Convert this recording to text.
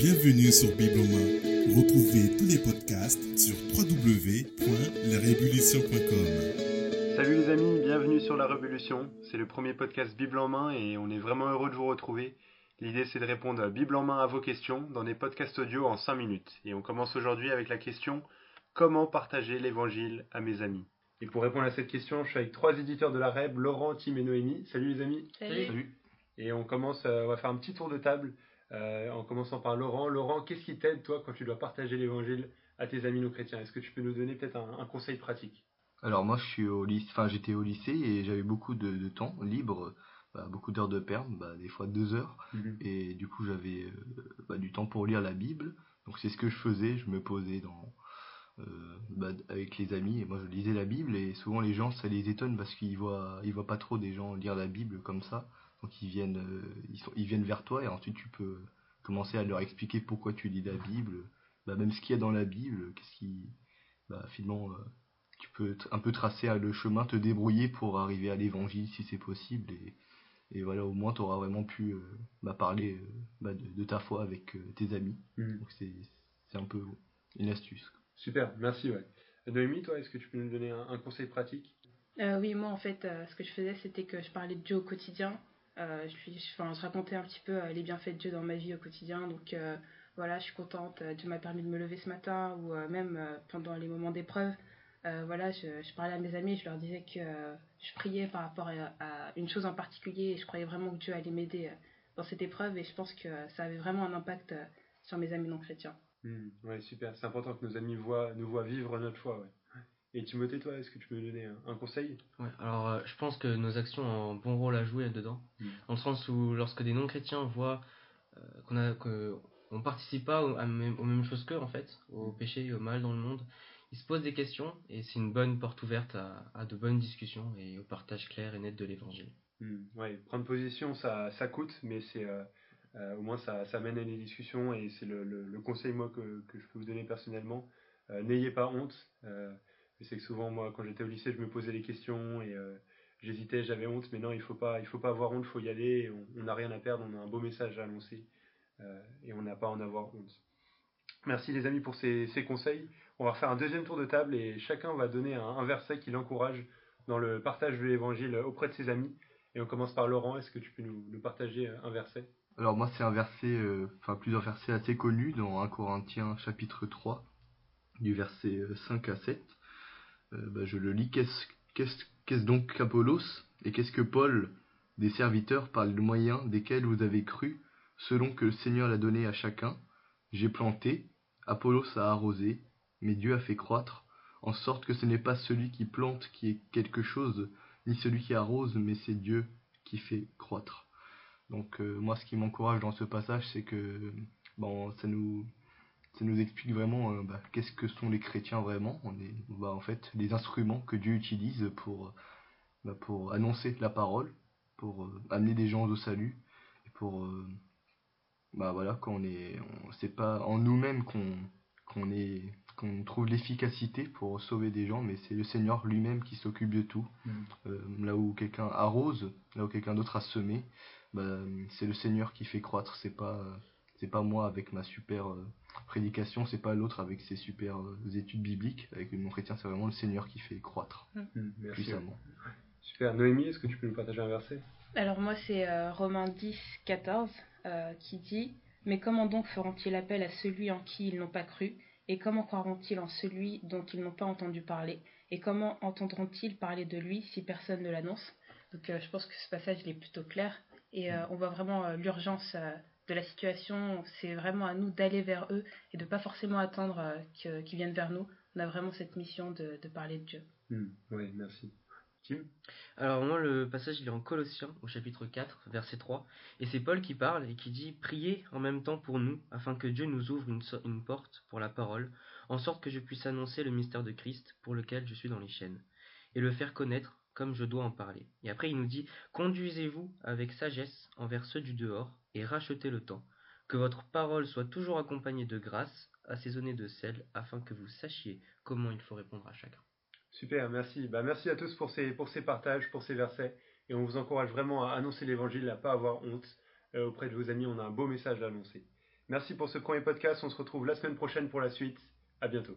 Bienvenue sur Bible en main. Retrouvez tous les podcasts sur www.larévolution.com. Salut les amis, bienvenue sur La Révolution. C'est le premier podcast Bible en main et on est vraiment heureux de vous retrouver. L'idée c'est de répondre Bible en main à vos questions dans des podcasts audio en 5 minutes. Et on commence aujourd'hui avec la question Comment partager l'évangile à mes amis? Et pour répondre à cette question, je suis avec trois éditeurs de la REB, Laurent, Tim et Noémie. Salut les amis. Salut. Et on commence, euh, on va faire un petit tour de table euh, en commençant par Laurent. Laurent, qu'est-ce qui t'aide toi quand tu dois partager l'évangile à tes amis non chrétiens? Est-ce que tu peux nous donner peut-être un, un conseil pratique? Alors moi je suis au lycée, enfin j'étais au lycée et j'avais beaucoup de, de temps libre, bah, beaucoup d'heures de perme, bah, des fois deux heures, et du coup j'avais euh, bah, du temps pour lire la Bible. Donc c'est ce que je faisais, je me posais dans euh, bah, avec les amis et moi je lisais la Bible et souvent les gens ça les étonne parce qu'ils voient ils voient pas trop des gens lire la Bible comme ça. Donc ils viennent euh, ils, sont, ils viennent vers toi et ensuite tu peux commencer à leur expliquer pourquoi tu lis la Bible, bah, même ce qu'il y a dans la Bible, qu'est-ce qui bah, finalement euh, tu peux un peu tracer le chemin, te débrouiller pour arriver à l'évangile si c'est possible et, et voilà au moins tu auras vraiment pu euh, bah, parler euh, bah, de, de, ta foi avec euh, tes amis. Mhm. Donc c'est c'est un peu une astuce. Super, merci. Ouais. Noémie, toi, est-ce que tu peux nous donner un, un conseil pratique? Euh, oui, moi en fait, euh, ce que je faisais, c'était que je parlais de Dieu au quotidien. Euh, je, lui- enfin, je racontais un petit peu euh, les bienfaits de Dieu dans ma vie au quotidien. Donc euh, voilà, je suis contente. Dieu m'a permis de me lever ce matin ou même pendant les moments d'épreuve. Voilà, je, parlais à mes amis, je leur disais que je priais par rapport à, une chose en particulier et je croyais vraiment que Dieu allait m'aider dans cette épreuve et je pense que ça avait vraiment un impact sur mes amis non chrétiens. Hmm, Ouais, super. C'est important que nos amis voient, nous voient vivre notre foi. Et Timothée, toi, est-ce que tu peux nous donner un, conseil? Ouais, alors euh, je pense que nos actions ont un bon rôle à jouer dedans, Mm. dans le sens où lorsque des non-chrétiens voient euh, qu'on a que on participe pas aux, à même- aux mêmes choses qu'eux en fait, au péché et au mal dans le monde, ils se posent des questions et c'est une bonne porte ouverte à, à de bonnes discussions et au partage clair et net de l'évangile. Hmm, Ouais, prendre position, ça, ça coûte, mais c'est euh, euh, au moins ça, ça mène à des discussions et c'est le, le, le conseil moi que, que je peux vous donner personnellement. Euh, N'ayez pas honte. Euh, je sais que souvent moi, quand j'étais au lycée, je me posais des questions et euh, j'hésitais, j'avais honte, mais non, il faut pas, il faut pas avoir honte, faut y aller. On n'a rien à perdre, on a un beau message à annoncer euh, et on n'a pas à en avoir honte. Merci les amis pour ces, ces conseils. On va refaire un deuxième tour de table et chacun va donner un, verset qui l'encourage dans le partage de l'évangile auprès de ses amis. Et on commence par Laurent. Est-ce que tu peux nous, partager un verset? Alors moi c'est un verset, euh, enfin plusieurs versets assez connus dans 1 Corinthiens chapitre 3, du verset euh, 5 à 7. Euh, bah, je le lis, qu'est-ce donc qu'Apollos et qu'est-ce que Paul, des serviteurs par le moyen desquels vous avez cru, selon que le Seigneur l'a donné à chacun? J'ai planté, Apollos a arrosé, mais Dieu a fait croître, en sorte que ce n'est pas celui qui plante qui est quelque chose, ni celui qui arrose, mais c'est Dieu qui fait croître. Donc euh, moi, ce qui m'encourage dans ce passage, c'est que bon, ça nous ça nous explique vraiment euh, bah, qu'est-ce que sont les chrétiens vraiment. On est bah, en fait les instruments que Dieu utilise pour bah, pour annoncer la parole, pour euh, amener des gens au salut et pour euh, bah voilà quand on est on c'est pas en nous-mêmes qu'on qu'on est qu'on trouve l'efficacité pour sauver des gens, mais c'est le Seigneur lui-même qui s'occupe de tout. Euh, là où quelqu'un arrose, là où quelqu'un d'autre a semé, c'est le Seigneur qui fait croître. C'est pas c'est pas moi avec ma super euh, prédication, c'est pas l'autre avec ses super euh, études bibliques. Avec mon chrétien, c'est vraiment le Seigneur qui fait croître Merci. puissamment. Super. Noémie, est-ce que tu peux nous partager un verset? Alors moi c'est euh, Romains 10, 14 euh, qui dit Mais comment donc feront-ils appel à celui en qui ils n'ont pas cru? Et comment croiront-ils en celui dont ils n'ont pas entendu parler? Et comment entendront-ils parler de lui si personne ne l'annonce? Donc euh, je pense que ce passage il est plutôt clair et euh, on voit vraiment euh, l'urgence euh, de la situation. C'est vraiment à nous d'aller vers eux et de pas forcément attendre euh, qu'ils viennent vers nous. On a vraiment cette mission de, de parler de Dieu. Oui, merci. Tim Alors moi le passage il est en Colossiens au chapitre 4 verset 3 et c'est Paul qui parle et qui dit priez en même temps pour nous afin que Dieu nous ouvre une, so- une porte pour la parole en sorte que je puisse annoncer le mystère de Christ pour lequel je suis dans les chaînes et le faire connaître comme je dois en parler. Et après il nous dit conduisez-vous avec sagesse envers ceux du dehors et rachetez le temps que votre parole soit toujours accompagnée de grâce assaisonnée de sel afin que vous sachiez comment il faut répondre à chacun. Super, merci. Bah, merci à tous pour ces, pour ces partages, pour ces versets. Et on vous encourage vraiment à annoncer l'évangile, à pas avoir honte. Euh, auprès de vos amis, on a un beau message à annoncer. Merci pour ce premier podcast. On se retrouve la semaine prochaine pour la suite. À bientôt.